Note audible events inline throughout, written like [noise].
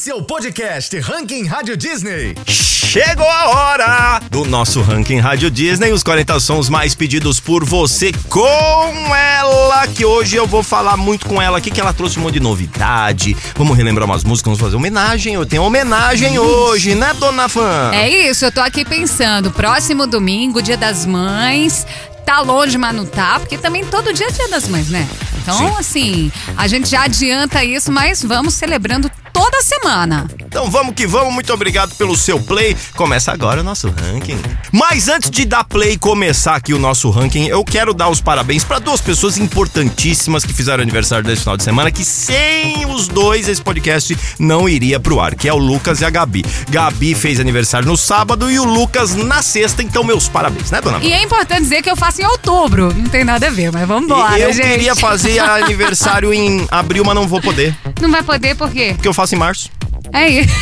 Esse é o podcast Ranking Rádio Disney. Chegou a hora do nosso Ranking Rádio Disney, os 40 sons mais pedidos por você com ela, que hoje eu vou falar muito com ela aqui, que ela trouxe um monte de novidade. Vamos relembrar umas músicas, vamos fazer homenagem. Eu tenho homenagem hoje, né, dona Fã? É isso, eu tô aqui pensando, próximo domingo, dia das mães, tá longe, mas não tá, porque também todo dia é dia das mães, né? Então, Sim. assim, a gente já adianta isso, mas vamos celebrando toda semana. Então vamos que vamos, muito obrigado pelo seu play. Começa agora o nosso ranking. Mas antes de dar play e começar aqui o nosso ranking, eu quero dar os parabéns para duas pessoas importantíssimas que fizeram aniversário desse final de semana, que sem os dois esse podcast não iria pro ar, que é o Lucas e a Gabi. Gabi fez aniversário no sábado e o Lucas na sexta, então meus parabéns, né, dona? E é importante dizer que eu faço em outubro, não tem nada a ver, mas vamos embora, eu gente. queria fazer [laughs] aniversário em abril, mas não vou poder, Não vai poder por quê? porque eu faço em março. É isso. [laughs]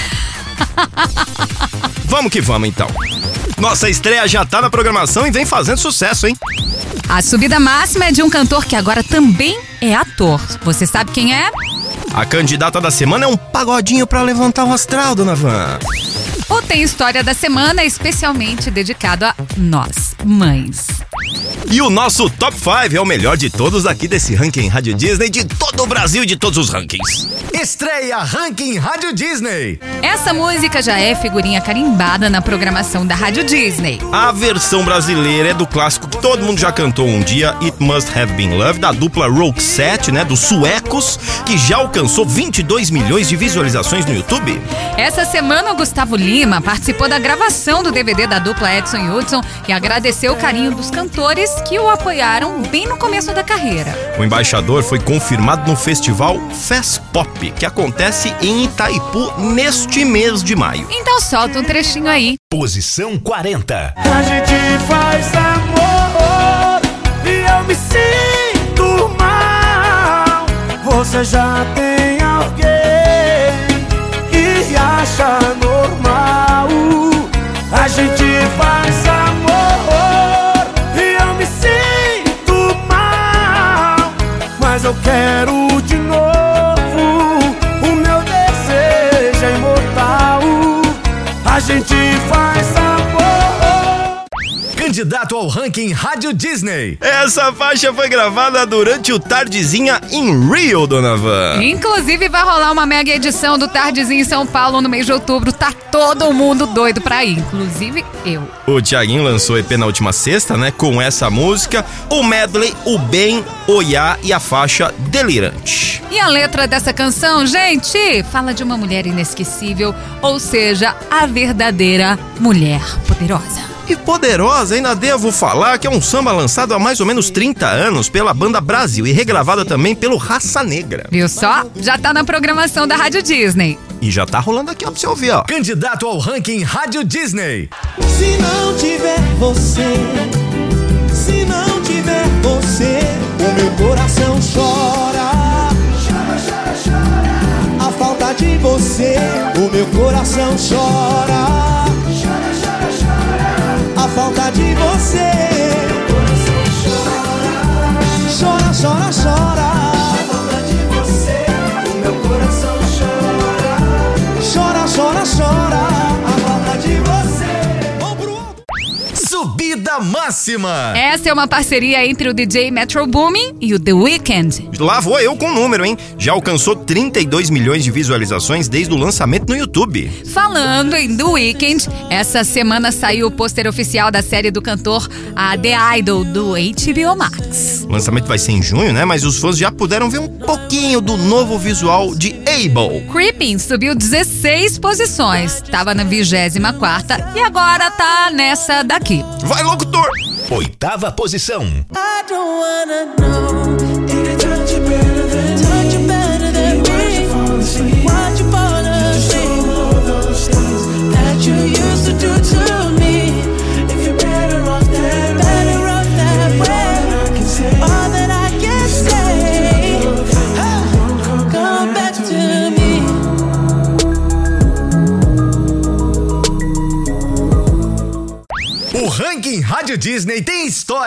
Vamos que vamos então. Nossa estreia já tá na programação e vem fazendo sucesso, hein? A subida máxima é de um cantor que agora também é ator. Você sabe quem é? A candidata da semana é um pagodinho pra levantar o astral, dona Van. Ou tem história da semana especialmente dedicado a nós, mães. E o nosso Top 5 é o melhor de todos aqui desse ranking Rádio Disney de todo o Brasil e de todos os rankings. Estreia Ranking Rádio Disney. Essa música já é figurinha carimbada na programação da Rádio Disney. A versão brasileira é do clássico que todo mundo já cantou um dia, It Must Have Been Love, da dupla Roxette, né, dos suecos, que já alcançou 22 milhões de visualizações no YouTube. Essa semana o Gustavo Lima participou da gravação do DVD da dupla Edson e Hudson e agradeceu o carinho dos cantores que o apoiaram bem no começo da carreira. O embaixador foi confirmado no festival Fest Pop, que acontece em Itaipu neste mês de maio. Então solta um trechinho aí. Posição 40. A gente faz amor e eu me sinto mal. Você já tem eu quero de novo. O meu desejo é imortal. A gente faz. Candidato ao Ranking Rádio Disney. Essa faixa foi gravada durante o Tardezinha em Rio, dona Van. Inclusive vai rolar uma mega edição do Tardezinho em São Paulo no mês de outubro. Tá todo mundo doido pra ir, inclusive eu. O Thiaguinho lançou EP na última sexta, né? Com essa música, o medley, o bem, o Iá e a faixa Delirante. E a letra dessa canção, gente, fala de uma mulher inesquecível, ou seja, a verdadeira mulher poderosa. E poderosa, ainda devo falar que é um samba lançado há mais ou menos 30 anos pela banda Brasil e regravada também pelo Raça Negra. Viu só? Já tá na programação da Rádio Disney. E já tá rolando aqui, ó, pra você ouvir, ó. Candidato ao Ranking Rádio Disney. Se não tiver você, se não tiver você, o meu coração chora. Chora, chora, chora. A falta de você, o meu coração chora. A falta de você. Chora, chora, chora. A Máxima. Essa é uma parceria entre o DJ Metro Boomin e o The Weeknd. Lá vou eu com o número, hein? Já alcançou 32 milhões de visualizações desde o lançamento no YouTube. Falando em The Weeknd, essa semana saiu o pôster oficial da série do cantor a The Idol do HBO Max. O lançamento vai ser em junho, né? Mas os fãs já puderam ver um pouquinho do novo visual de Able. Creeping subiu 16 posições, tava na 24 e agora tá nessa daqui. Vai, locutor! Oitava posição. I don't wanna know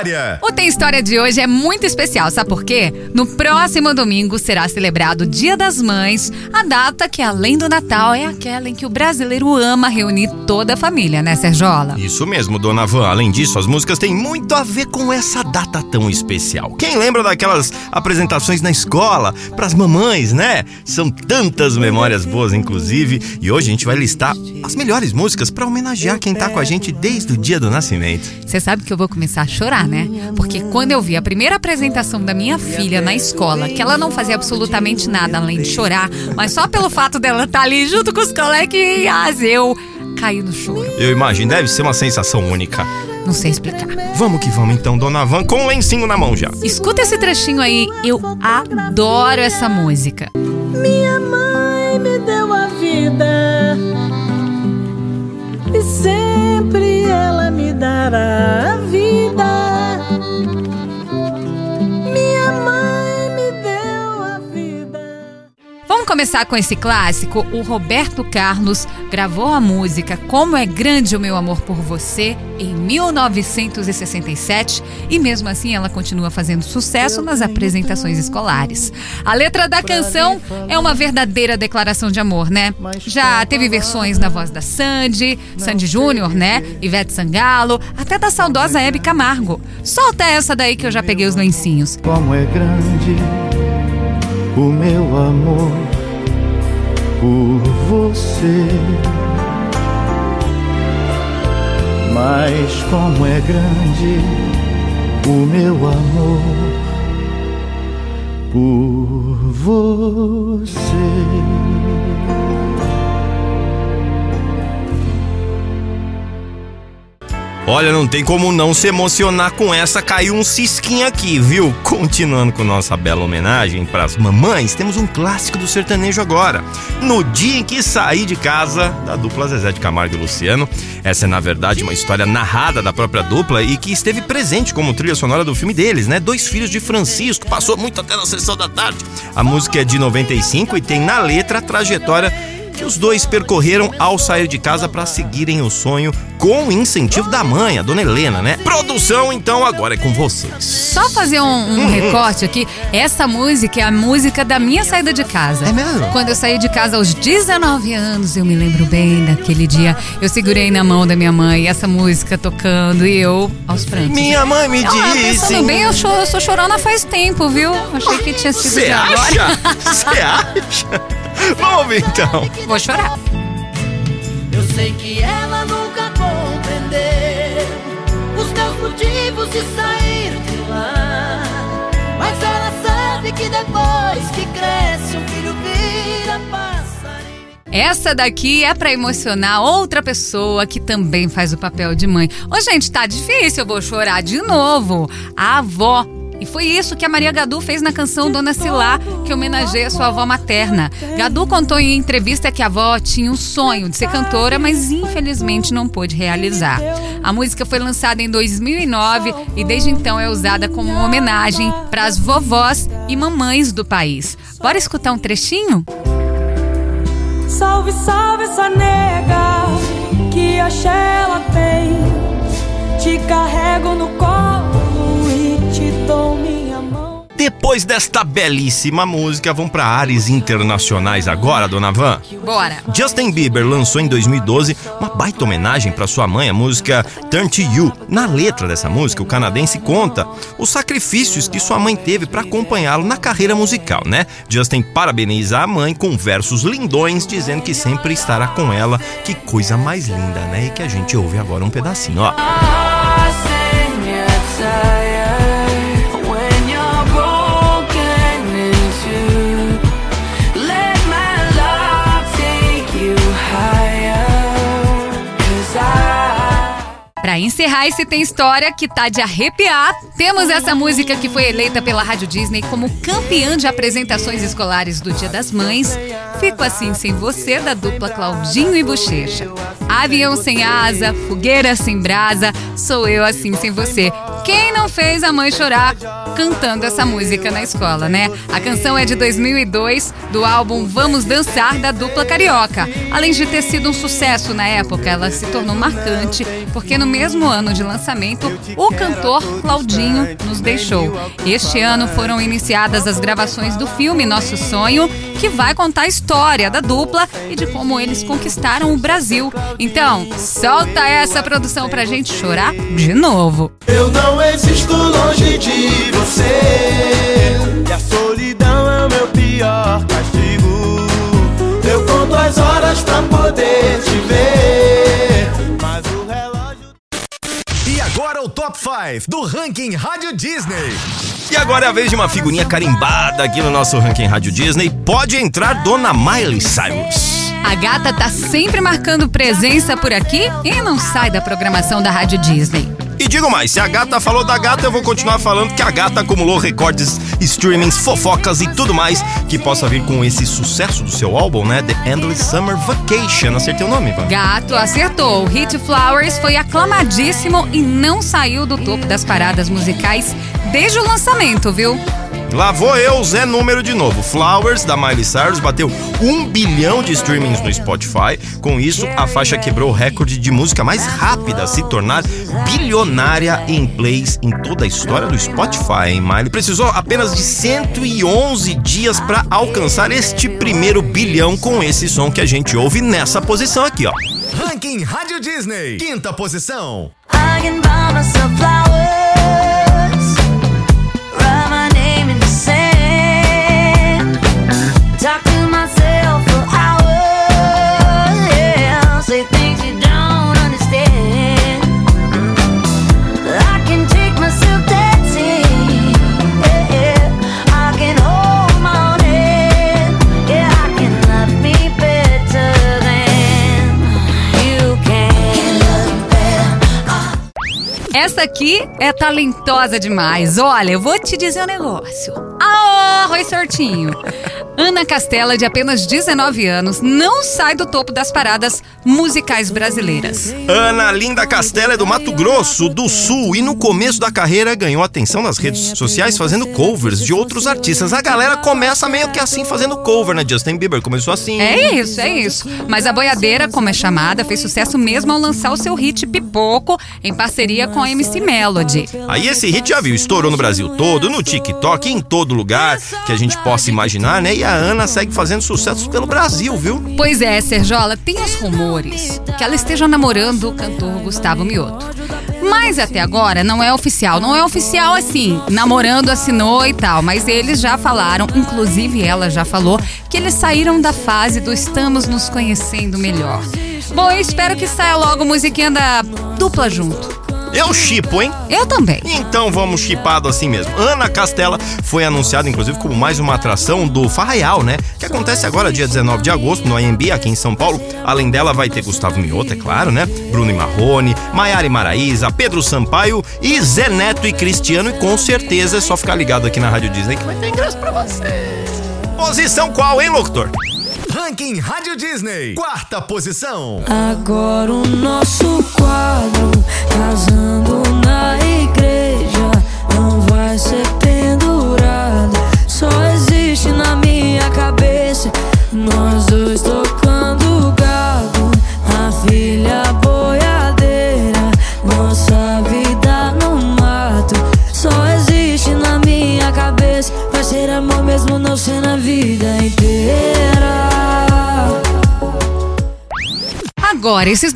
história. O Tem História de hoje é muito especial, sabe por quê? No próximo domingo será celebrado o Dia das Mães, a data que, além do Natal, é aquela em que o brasileiro ama reunir toda a família, né, Serjola? Isso mesmo, dona Van. Além disso, as músicas têm muito a ver com essa data tão especial. Quem lembra daquelas apresentações na escola pras mamães, né? São tantas memórias boas, inclusive. E hoje a gente vai listar as melhores músicas pra homenagear quem tá com a gente desde o dia do nascimento. Você sabe que eu vou começar a chorar, né? Porque quando eu vi a primeira apresentação da minha filha na escola, que ela não fazia absolutamente nada além de chorar, mas só pelo fato dela estar ali junto com os coleguinhas, eu caí no choro. Eu imagino, deve ser uma sensação única. Não sei explicar. Vamos que vamos então, dona Van, com o lencinho na mão já. Escuta esse trechinho aí, eu adoro essa música. Minha mãe me deu a vida e sempre ela me dará a vida. Começar com esse clássico. O Roberto Carlos gravou a música Como é Grande o Meu Amor por Você em 1967 e mesmo assim ela continua fazendo sucesso nas apresentações escolares. A letra da canção é uma verdadeira declaração de amor, né? Já teve versões na voz da Sandy, Sandy Júnior, né? Ivete Sangalo, até da saudosa Hebe Camargo. Solta essa daí que eu já peguei os lencinhos. Como é grande o meu amor por você. Mas como é grande o meu amor por você. Olha, não tem como não se emocionar com essa. Caiu um cisquinho aqui, viu? [laughs] Continuando com nossa bela homenagem para as mamães, temos um clássico do sertanejo agora. No dia em que saí de casa, da dupla Zezé de Camargo e Luciano. Essa é, na verdade, uma história narrada da própria dupla e que esteve presente como trilha sonora do filme deles, né? Dois Filhos de Francisco, passou muito até na sessão da tarde. A música é de 95 e tem na letra a trajetória que os dois percorreram ao sair de casa para seguirem o sonho com o incentivo da mãe, a dona Helena, né? Produção, então, agora é com vocês. Só fazer um, um recorte aqui. Essa música é a música da minha saída de casa. É mesmo? Quando eu saí de casa aos 19 anos, eu me lembro bem daquele dia. Eu segurei na mão da minha mãe essa música tocando e eu aos prantos. Minha mãe me Ah, disse. pensando bem, eu, cho eu sou chorona faz tempo, viu? Achei que tinha sido Você acha? [laughs] Você acha? Vamos ouvir então. Vou chorar. Eu sei que ela nunca compreendeu os meus motivos de sair de lá. Mas ela sabe que depois que cresce, um filho vira passarinho. Essa daqui é pra emocionar outra pessoa que também faz o papel de mãe. Ô, gente, tá difícil, eu vou chorar de novo. A avó. E foi isso que a Maria Gadu fez na canção Dona Silá, que homenageia sua avó materna. Gadu contou em entrevista que a avó tinha um sonho de ser cantora, mas infelizmente não pôde realizar. A música foi lançada em 2009 e desde então é usada como uma homenagem para as vovós e mamães do país. Bora escutar um trechinho? Salve, salve essa nega que axé ela tem. Te carrego no colo Depois desta belíssima música, vamos para áreas internacionais agora, dona Van. Bora! Justin Bieber lançou em 2012 uma baita homenagem para sua mãe, a música Turn to You. Na letra dessa música, o canadense conta os sacrifícios que sua mãe teve para acompanhá-lo na carreira musical, né? Justin parabeniza a mãe com versos lindões, dizendo que sempre estará com ela. Que coisa mais linda, né? E que a gente ouve agora um pedacinho, ó. Encerrar esse Tem História que tá de arrepiar, temos essa música que foi eleita pela Rádio Disney como campeã de apresentações escolares do Dia das Mães. Fico assim sem você, da dupla Claudinho e Bochecha. Avião sem asa, fogueira sem brasa, sou eu assim sem você. Quem não fez a mãe chorar cantando essa música na escola, né? A canção é de 2002, do álbum Vamos Dançar da dupla carioca. Além de ter sido um sucesso na época, ela se tornou marcante porque no mesmo ano de lançamento, o cantor Claudinho nos deixou. Este ano foram iniciadas as gravações do filme Nosso Sonho, que vai contar a história da dupla e de como eles conquistaram o Brasil. Então, solta essa produção pra gente chorar de novo. Eu não existo longe de você. E a solidão é o meu pior castigo. Eu conto as horas pra poder te ver. Mas o relógio. E agora o Top 5 do ranking Rádio Disney. E agora é a vez de uma figurinha carimbada aqui no nosso ranking Rádio Disney. Pode entrar Dona Miley Cyrus. A gata tá sempre marcando presença por aqui e não sai da programação da Rádio Disney. E digo mais, se a gata falou da gata, eu vou continuar falando que a gata acumulou recordes, streamings, fofocas e tudo mais que possa vir com esse sucesso do seu álbum, né? The Endless Summer Vacation. Acertei o nome, Ivan? Gato acertou. O hit Flowers foi aclamadíssimo e não saiu do topo das paradas musicais desde o lançamento, viu? Lá vou eu, Zé Número de novo. Flowers, da Miley Cyrus, bateu um bilhão de streamings no Spotify. Com isso, a faixa quebrou o recorde de música mais rápida a se tornar bilionária em plays em toda a história do Spotify, hein, Miley? Precisou apenas de 111 dias para alcançar este primeiro bilhão com esse som que a gente ouve nessa posição aqui, ó. Ranking Rádio Disney. Quinta posição. I can buy myself flowers, Essa aqui é talentosa demais. Olha, eu vou te dizer um negócio. Ah, Rui Certinho. Ana Castela, de apenas 19 anos, não sai do topo das paradas musicais brasileiras. Ana Linda Castela é do Mato Grosso do Sul e no começo da carreira ganhou atenção nas redes sociais fazendo covers de outros artistas. A galera começa meio que assim fazendo cover, né? Justin Bieber começou assim. É isso, é isso. Mas a boiadeira, como é chamada, fez sucesso mesmo ao lançar o seu hit Pipoco em parceria com a MC Melody. Aí esse hit já viu, estourou no Brasil todo, no TikTok, em todo lugar que a gente possa imaginar, né? A Ana segue fazendo sucessos pelo Brasil, viu? Pois é, Serjola, tem os rumores que ela esteja namorando o cantor Gustavo Mioto. Mas até agora não é oficial, não é oficial assim, namorando assinou e tal, mas eles já falaram, inclusive ela já falou, que eles saíram da fase do estamos nos conhecendo melhor. Bom, eu espero que saia logo musiquinha da dupla junto. Eu chipo, hein? Eu também. Então vamos chipado assim mesmo. Ana Castela foi anunciada, inclusive, como mais uma atração do Farraial, né? Que acontece agora, dia 19 de agosto, no AMB, aqui em São Paulo. Além dela, vai ter Gustavo Mioto, é claro, né? Bruno Marrone, Maiara Maraíza, Pedro Sampaio e Zé Neto e Cristiano. E com certeza é só ficar ligado aqui na Rádio Disney que vai ter ingresso pra você. Posição qual, hein, locutor? Ranking Rádio Disney. Quarta posição. Agora o nosso quadro casando na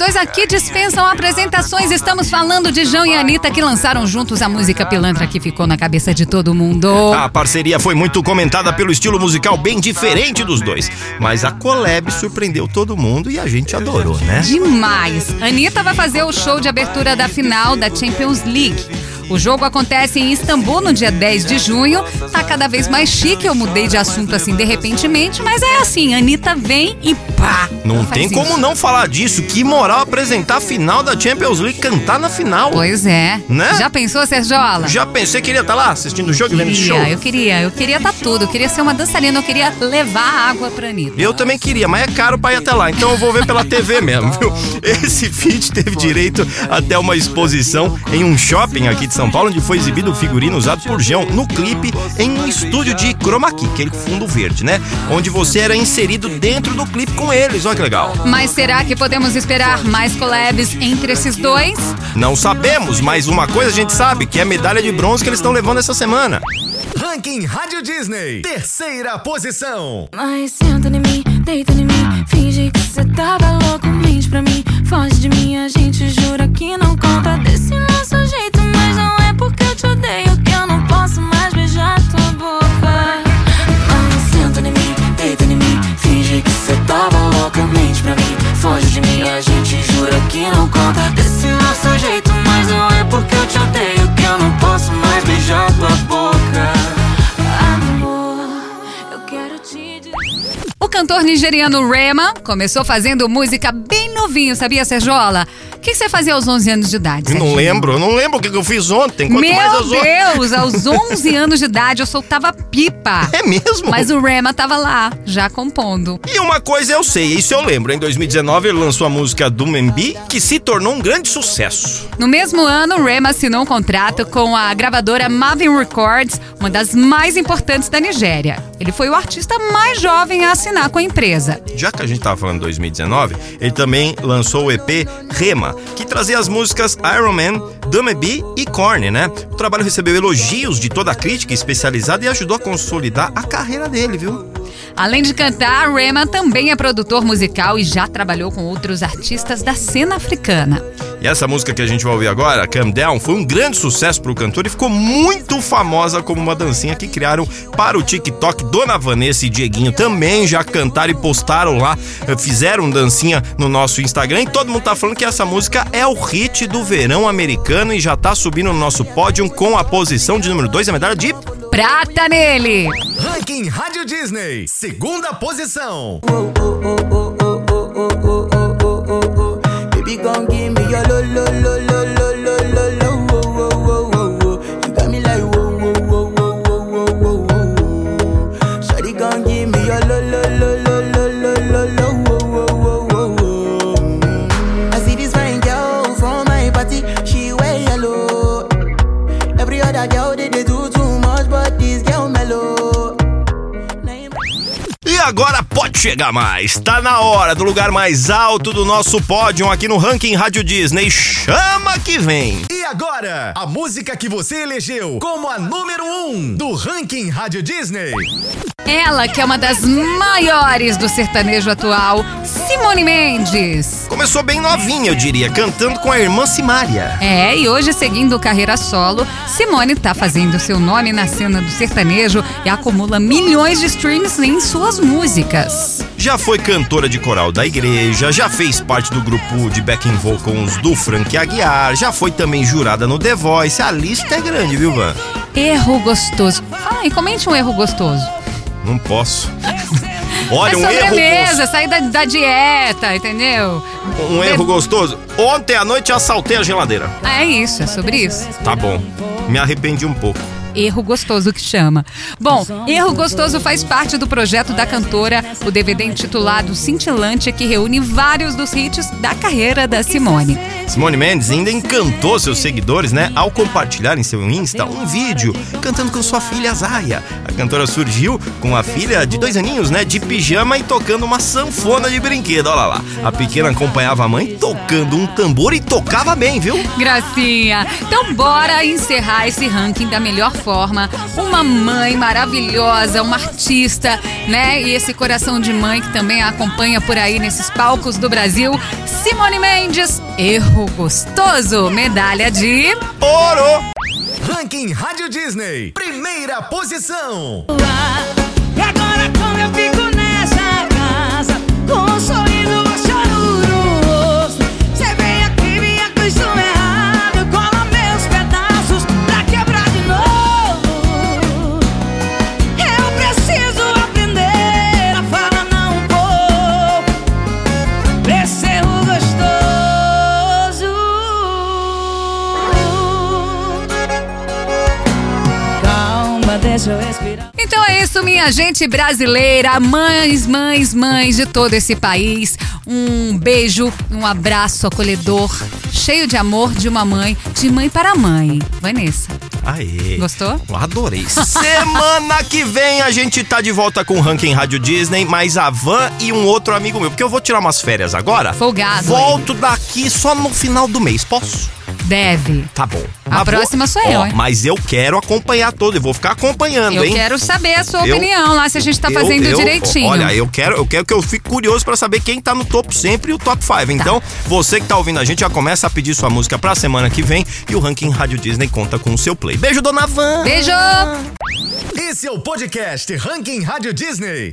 dois aqui dispensam apresentações. Estamos falando de João e Anitta que lançaram juntos a música Pilantra que ficou na cabeça de todo mundo. A parceria foi muito comentada pelo estilo musical bem diferente dos dois. Mas a collab surpreendeu todo mundo e a gente adorou, né? Demais! Anitta vai fazer o show de abertura da final da Champions League. O jogo acontece em Istambul no dia 10 de junho. Tá cada vez mais chique, eu mudei de assunto assim de repentemente, mas é assim, Anitta vem e pá! Não tem como isso. não falar disso. Que moral apresentar a final da Champions League, cantar na final. Pois é. Né? Já pensou, Sergiola? Já pensei que iria estar lá assistindo o jogo e vendo esse show. Queria, eu queria, eu queria estar tudo. Eu queria ser uma dançarina, eu queria levar água pra Anitta. Eu também queria, mas é caro pra ir até lá, então eu vou ver pela TV mesmo, viu? [laughs] Esse feat teve direito até uma exposição em um shopping aqui de São Paulo, onde foi exibido o figurino usado por João no clipe em um estúdio de chroma key, aquele fundo verde, né? Onde você era inserido dentro do clipe com eles. Olha que legal. Mas será que podemos esperar mais collabs entre esses dois? Não sabemos, mas uma coisa a gente sabe, que é a medalha de bronze que eles estão levando essa semana. Ranking Rádio Disney. Terceira posição. Mas senta em mim, deita em mim. Finge que cê tava louco, mente pra mim. Foge de mim, a gente jura que não conta desse nosso jeito. Cantor nigeriano Rema começou fazendo música bem novinho, sabia, Serjola? O que você fazia aos 11 anos de idade? Eu não lembro, eu não lembro o que que eu fiz ontem. Quanto mais Meu aos outros. Deus, aos 11 [laughs] anos de idade eu soltava pipa. É mesmo? Mas o Rema tava lá, já compondo. E uma coisa eu sei, isso eu lembro. Em 2019 ele lançou a música do Membi, que se tornou um grande sucesso. No mesmo ano, Rema assinou um contrato com a gravadora Mavin Records, uma das mais importantes da Nigéria. Ele foi o artista mais jovem a assinar com a empresa. Já que a gente tava falando de 2019, ele também lançou o EP Rema, que trazia as músicas Iron Man, Dumeby e Korn, né? O trabalho recebeu elogios de toda a crítica especializada e ajudou a consolidar a carreira dele, viu? Além de cantar, Rema também é produtor musical e já trabalhou com outros artistas da cena africana. E essa música que a gente vai ouvir agora, Calm Down, foi um grande sucesso pro cantor e ficou muito famosa como uma dancinha que criaram para o TikTok. Dona Vanessa e Dieguinho também já cantaram e postaram lá, fizeram dancinha no nosso Instagram e todo mundo tá falando que essa música é o hit do verão americano e já tá subindo no nosso pódio com a posição de número 2, a medalha de Prata nele! Ranking Rádio Disney. Segunda posição. Baby, gon' give me your lo lo agora pode chegar mais. Tá na hora do lugar mais alto do nosso pódio aqui no Ranking Rádio Disney. Chama que vem. Agora, a música que você elegeu como a número um do Ranking Rádio Disney. Ela, que é uma das maiores do sertanejo atual, Simone Mendes. Começou bem novinha, eu diria, cantando com a irmã Simária. É, e hoje, seguindo carreira solo, Simone tá fazendo seu nome na cena do sertanejo e acumula milhões de streams em suas músicas. Já foi cantora de coral da igreja, já fez parte do grupo de backing vocals do Frank Aguiar, já foi também jurada no The Voice. A lista é grande, viu, Van? Erro gostoso. Aí, comente um erro gostoso. Não posso. Olha, é um erro, sobremesa, sair da, da dieta, entendeu? um erro gostoso. Ontem à noite eu assaltei a geladeira. Ah, É isso, é sobre isso. Tá bom. Me arrependi um pouco. Erro Gostoso que chama. Bom, Erro Gostoso faz parte do projeto da cantora, o DVD intitulado Cintilante, que reúne vários dos hits da carreira da Simone. Simone Mendes ainda encantou seus seguidores, né, ao compartilhar em seu Insta um vídeo cantando com sua filha Zaya. A cantora surgiu com a filha de dois aninhos, né, de pijama e tocando uma sanfona de brinquedo. Olha lá. A pequena acompanhava a mãe tocando um tambor e tocava bem, viu? Gracinha. Então bora encerrar esse ranking da melhor forma. Uma mãe maravilhosa, uma artista, né? E esse coração de mãe que também a acompanha por aí nesses palcos do Brasil. Simone Mendes, erro gostoso, medalha de Ouro! Ranking Rádio Disney. Primeira posição. E minha gente brasileira, mães, mães, mães de todo esse país. Um beijo, um abraço acolhedor, cheio de amor de uma mãe, de mãe para mãe. Vanessa, Aê. gostou? Adorei. Semana que vem a gente tá de volta com o Ranking Rádio Disney, mais a Van e um outro amigo meu. Porque eu vou tirar umas férias agora. Folgado, Volto daqui só no final do mês. Posso? Deve. Tá bom. A Mas próxima sou eu, Ó, hein? Mas eu quero acompanhar todo. Eu vou ficar acompanhando, Eu hein? quero saber a sua Eu- opinião lá, se a gente tá Eu- fazendo eu- direitinho. Olha, eu quero, eu quero que eu fique curioso pra saber quem tá no topo sempre e o top 5. Então, você que tá ouvindo a gente já começa a pedir sua música pra semana que vem e o Ranking Rádio Disney conta com o seu play. Beijo, dona Van! Beijo! Esse é o podcast Ranking Rádio Disney.